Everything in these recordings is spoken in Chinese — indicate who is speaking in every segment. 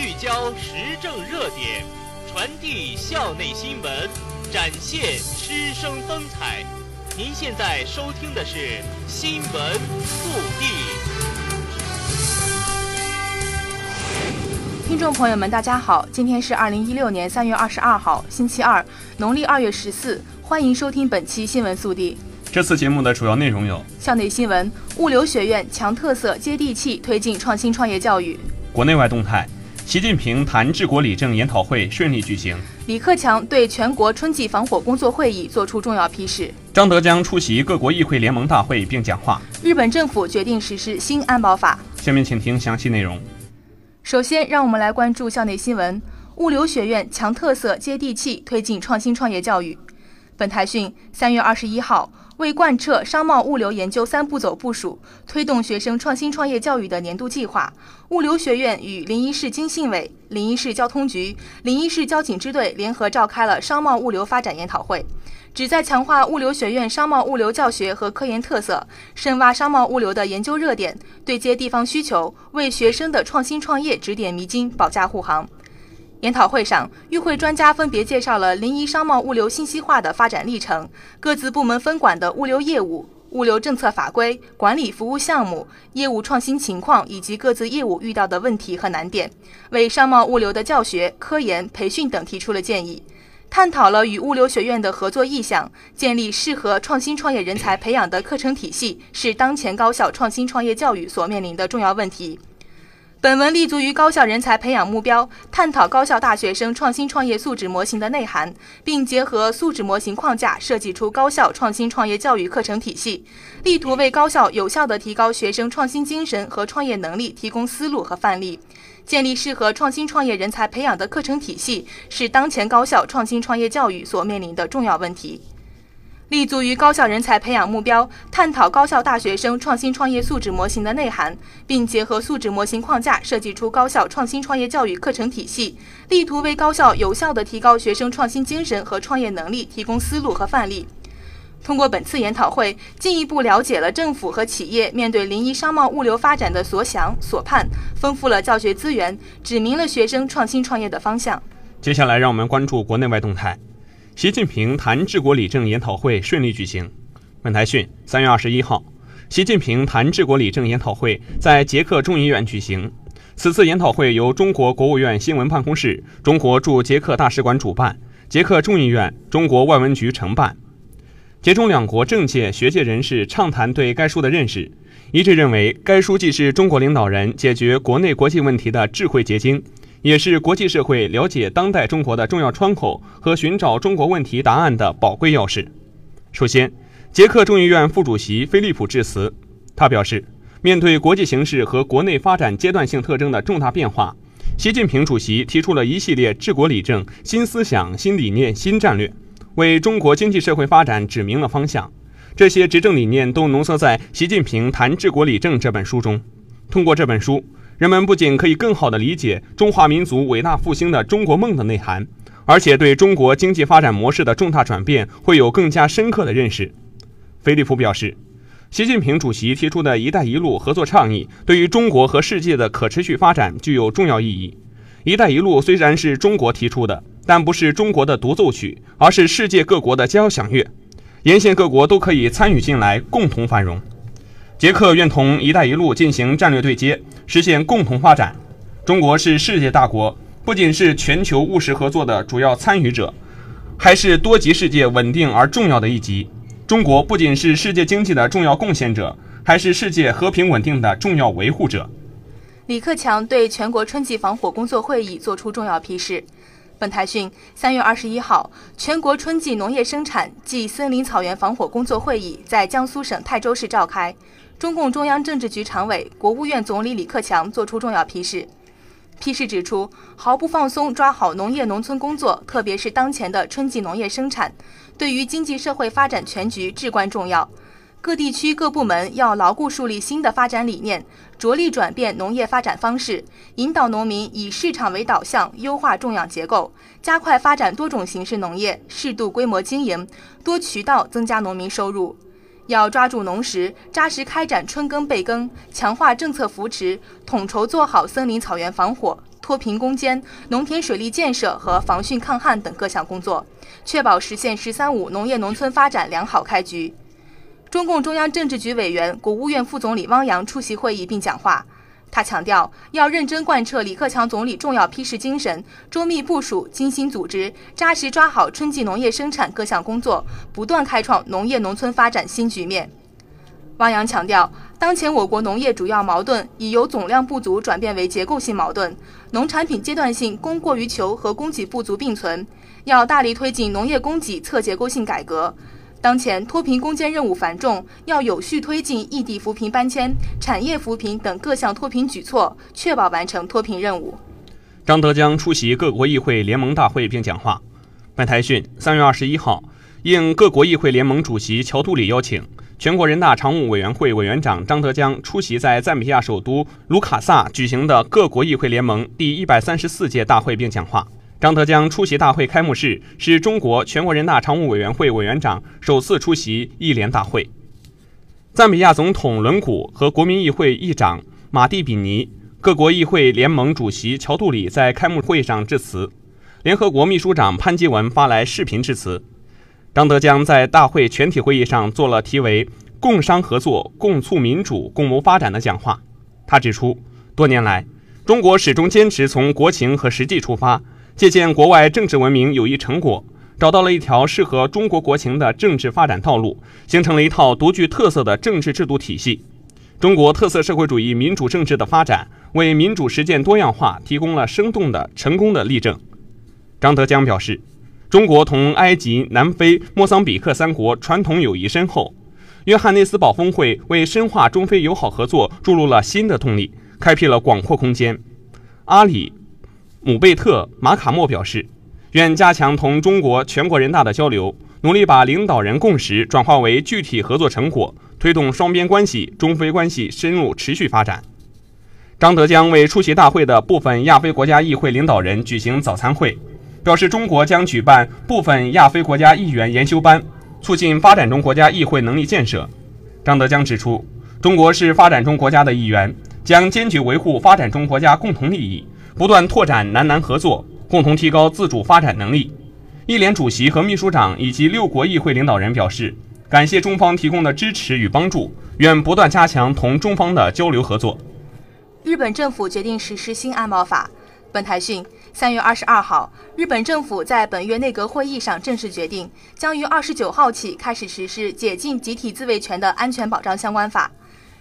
Speaker 1: 聚焦时政热点，传递校内新闻，展现师生风采。您现在收听的是《新闻速递》。
Speaker 2: 听众朋友们，大家好，今天是二零一六年三月二十二号，星期二，农历二月十四。欢迎收听本期新闻速递。
Speaker 3: 这次节目的主要内容有：
Speaker 2: 校内新闻，物流学院强特色、接地气，推进创新创业教育；
Speaker 3: 国内外动态，习近平谈治国理政研讨会顺利举行；
Speaker 2: 李克强对全国春季防火工作会议作出重要批示；
Speaker 3: 张德江出席各国议会联盟大会并讲话；
Speaker 2: 日本政府决定实施新安保法。
Speaker 3: 下面请听详细内容。
Speaker 2: 首先，让我们来关注校内新闻：物流学院强特色、接地气，推进创新创业教育。本台讯，三月二十一号，为贯彻商贸物流研究三步走部署，推动学生创新创业教育的年度计划，物流学院与临沂市经信委、临沂市交通局、临沂市交警支队联合召开了商贸物流发展研讨会，旨在强化物流学院商贸物流教学和科研特色，深挖商贸物流的研究热点，对接地方需求，为学生的创新创业指点迷津，保驾护航。研讨会上，与会专家分别介绍了临沂商贸物流信息化的发展历程、各自部门分管的物流业务、物流政策法规、管理服务项目、业务创新情况以及各自业务遇到的问题和难点，为商贸物流的教学、科研、培训等提出了建议，探讨了与物流学院的合作意向，建立适合创新创业人才培养的课程体系，是当前高校创新创业教育所面临的重要问题。本文立足于高校人才培养目标，探讨高校大学生创新创业素质模型的内涵，并结合素质模型框架设计出高校创新创业教育课程体系，力图为高校有效地提高学生创新精神和创业能力提供思路和范例。建立适合创新创业人才培养的课程体系，是当前高校创新创业教育所面临的重要问题。立足于高校人才培养目标，探讨高校大学生创新创业素质模型的内涵，并结合素质模型框架设计出高校创新创业教育课程体系，力图为高校有效地提高学生创新精神和创业能力提供思路和范例。通过本次研讨会，进一步了解了政府和企业面对临沂商贸物流发展的所想所盼，丰富了教学资源，指明了学生创新创业的方向。
Speaker 3: 接下来，让我们关注国内外动态。习近平谈治国理政研讨会顺利举行。本台讯，三月二十一号，习近平谈治国理政研讨会在捷克众议院举行。此次研讨会由中国国务院新闻办公室、中国驻捷克大使馆主办，捷克众议院、中国外文局承办。捷中两国政界、学界人士畅谈对该书的认识，一致认为该书既是中国领导人解决国内国际问题的智慧结晶。也是国际社会了解当代中国的重要窗口和寻找中国问题答案的宝贵钥匙。首先，捷克众议院副主席菲利普致辞，他表示，面对国际形势和国内发展阶段性特征的重大变化，习近平主席提出了一系列治国理政新思想、新理念、新战略，为中国经济社会发展指明了方向。这些执政理念都浓缩在《习近平谈治国理政》这本书中。通过这本书。人们不仅可以更好地理解中华民族伟大复兴的中国梦的内涵，而且对中国经济发展模式的重大转变会有更加深刻的认识。菲利普表示，习近平主席提出的一带一路合作倡议对于中国和世界的可持续发展具有重要意义。一带一路虽然是中国提出的，但不是中国的独奏曲，而是世界各国的交响乐，沿线各国都可以参与进来，共同繁荣。捷克愿同“一带一路”进行战略对接，实现共同发展。中国是世界大国，不仅是全球务实合作的主要参与者，还是多极世界稳定而重要的一极。中国不仅是世界经济的重要贡献者，还是世界和平稳定的重要维护者。
Speaker 2: 李克强对全国春季防火工作会议作出重要批示。本台讯，三月二十一号，全国春季农业生产暨森林草原防火工作会议在江苏省泰州市召开。中共中央政治局常委、国务院总理李克强作出重要批示。批示指出，毫不放松抓好农业农村工作，特别是当前的春季农业生产，对于经济社会发展全局至关重要。各地区各部门要牢固树立新的发展理念，着力转变农业发展方式，引导农民以市场为导向，优化种养结构，加快发展多种形式农业，适度规模经营，多渠道增加农民收入。要抓住农时，扎实开展春耕备耕，强化政策扶持，统筹做好森林草原防火、脱贫攻坚、农田水利建设和防汛抗旱等各项工作，确保实现“十三五”农业农村发展良好开局。中共中央政治局委员、国务院副总理汪洋出席会议并讲话。他强调，要认真贯彻李克强总理重要批示精神，周密部署、精心组织，扎实抓好春季农业生产各项工作，不断开创农业农村发展新局面。汪洋强调，当前我国农业主要矛盾已由总量不足转变为结构性矛盾，农产品阶段性供过于求和供给不足并存，要大力推进农业供给侧结构性改革。当前脱贫攻坚任务繁重，要有序推进异地扶贫搬迁、产业扶贫等各项脱贫举措，确保完成脱贫任务。
Speaker 3: 张德江出席各国议会联盟大会并讲话。本台讯，三月二十一号，应各国议会联盟主席乔杜里邀请，全国人大常务委员会委员长张德江出席在赞比亚首都卢卡萨举行的各国议会联盟第一百三十四届大会并讲话。张德江出席大会开幕式，是中国全国人大常务委员会委员长首次出席议联大会。赞比亚总统伦古和国民议会议长马蒂比尼、各国议会联盟主席乔杜里在开幕会上致辞，联合国秘书长潘基文发来视频致辞。张德江在大会全体会议上做了题为“共商合作、共促民主、共谋发展”的讲话。他指出，多年来，中国始终坚持从国情和实际出发。借鉴国外政治文明有益成果，找到了一条适合中国国情的政治发展道路，形成了一套独具特色的政治制度体系。中国特色社会主义民主政治的发展，为民主实践多样化提供了生动的成功的例证。张德江表示，中国同埃及、南非、莫桑比克三国传统友谊深厚，约翰内斯堡峰会为深化中非友好合作注入了新的动力，开辟了广阔空间。阿里。姆贝特·马卡莫表示，愿加强同中国全国人大的交流，努力把领导人共识转化为具体合作成果，推动双边关系、中非关系深入持续发展。张德江为出席大会的部分亚非国家议会领导人举行早餐会，表示中国将举办部分亚非国家议员研修班，促进发展中国家议会能力建设。张德江指出，中国是发展中国家的一员，将坚决维护发展中国家共同利益。不断拓展南南合作，共同提高自主发展能力。一联主席和秘书长以及六国议会领导人表示，感谢中方提供的支持与帮助，愿不断加强同中方的交流合作。
Speaker 2: 日本政府决定实施新安保法。本台讯，三月二十二号，日本政府在本月内阁会议上正式决定，将于二十九号起开始实施解禁集体自卫权的安全保障相关法。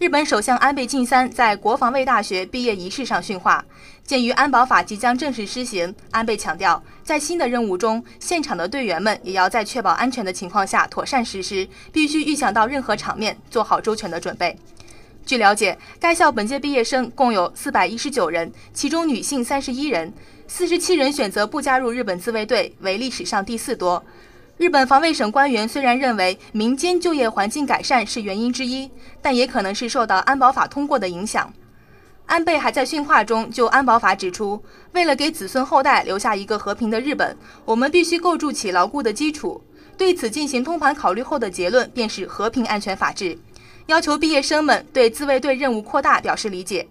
Speaker 2: 日本首相安倍晋三在国防卫大学毕业仪式上训话。鉴于安保法即将正式施行，安倍强调，在新的任务中，现场的队员们也要在确保安全的情况下妥善实施，必须预想到任何场面，做好周全的准备。据了解，该校本届毕业生共有四百一十九人，其中女性三十一人，四十七人选择不加入日本自卫队，为历史上第四多。日本防卫省官员虽然认为民间就业环境改善是原因之一，但也可能是受到安保法通过的影响。安倍还在训话中就安保法指出，为了给子孙后代留下一个和平的日本，我们必须构筑起牢固的基础。对此进行通盘考虑后的结论便是和平、安全、法治。要求毕业生们对自卫队任务扩大表示理解。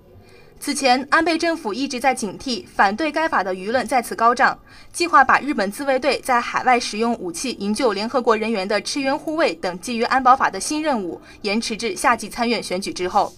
Speaker 2: 此前，安倍政府一直在警惕反对该法的舆论再次高涨，计划把日本自卫队在海外使用武器营救联合国人员的驰援护卫等基于安保法的新任务延迟至夏季参院选举之后。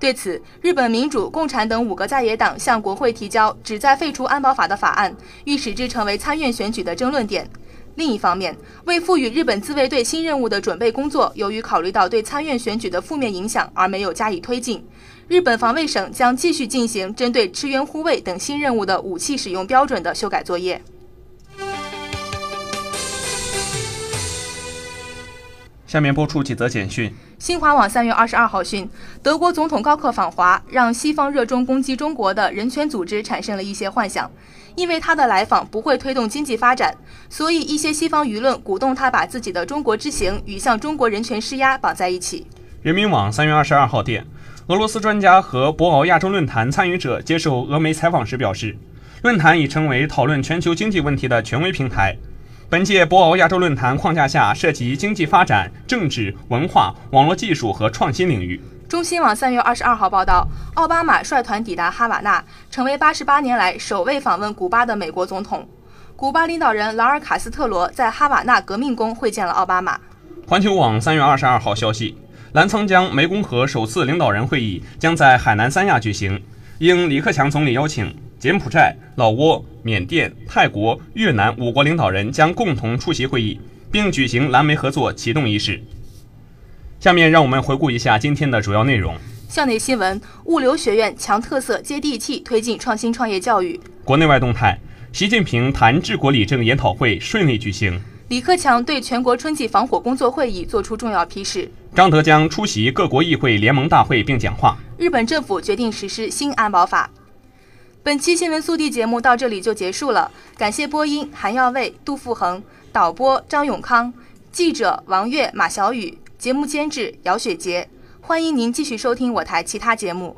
Speaker 2: 对此，日本民主、共产等五个在野党向国会提交旨在废除安保法的法案，欲使之成为参院选举的争论点。另一方面，为赋予日本自卫队新任务的准备工作，由于考虑到对参院选举的负面影响，而没有加以推进。日本防卫省将继续进行针对支援护卫等新任务的武器使用标准的修改作业。
Speaker 3: 下面播出几则简讯。
Speaker 2: 新华网三月二十二号讯，德国总统高克访华，让西方热衷攻击中国的人权组织产生了一些幻想，因为他的来访不会推动经济发展，所以一些西方舆论鼓动他把自己的中国之行与向中国人权施压绑在一起。
Speaker 3: 人民网三月二十二号电，俄罗斯专家和博鳌亚洲论坛参与者接受俄媒采访时表示，论坛已成为讨论全球经济问题的权威平台。本届博鳌亚洲论坛框架下，涉及经济发展、政治、文化、网络技术和创新领域。
Speaker 2: 中新网三月二十二号报道，奥巴马率团抵达哈瓦那，成为八十八年来首位访问古巴的美国总统。古巴领导人劳尔·卡斯特罗在哈瓦那革命宫会见了奥巴马。
Speaker 3: 环球网三月二十二号消息，澜沧江湄公河首次领导人会议将在海南三亚举行，应李克强总理邀请。柬埔寨、老挝、缅甸、泰国、越南五国领导人将共同出席会议，并举行蓝莓合作启动仪式。下面让我们回顾一下今天的主要内容。
Speaker 2: 校内新闻：物流学院强特色、接地气，推进创新创业教育。
Speaker 3: 国内外动态：习近平谈治国理政研讨会顺利举行。
Speaker 2: 李克强对全国春季防火工作会议作出重要批示。
Speaker 3: 张德江出席各国议会联盟大会并讲话。
Speaker 2: 日本政府决定实施新安保法。本期新闻速递节目到这里就结束了，感谢播音韩耀卫、杜富恒，导播张永康，记者王悦、马小雨，节目监制姚雪杰。欢迎您继续收听我台其他节目。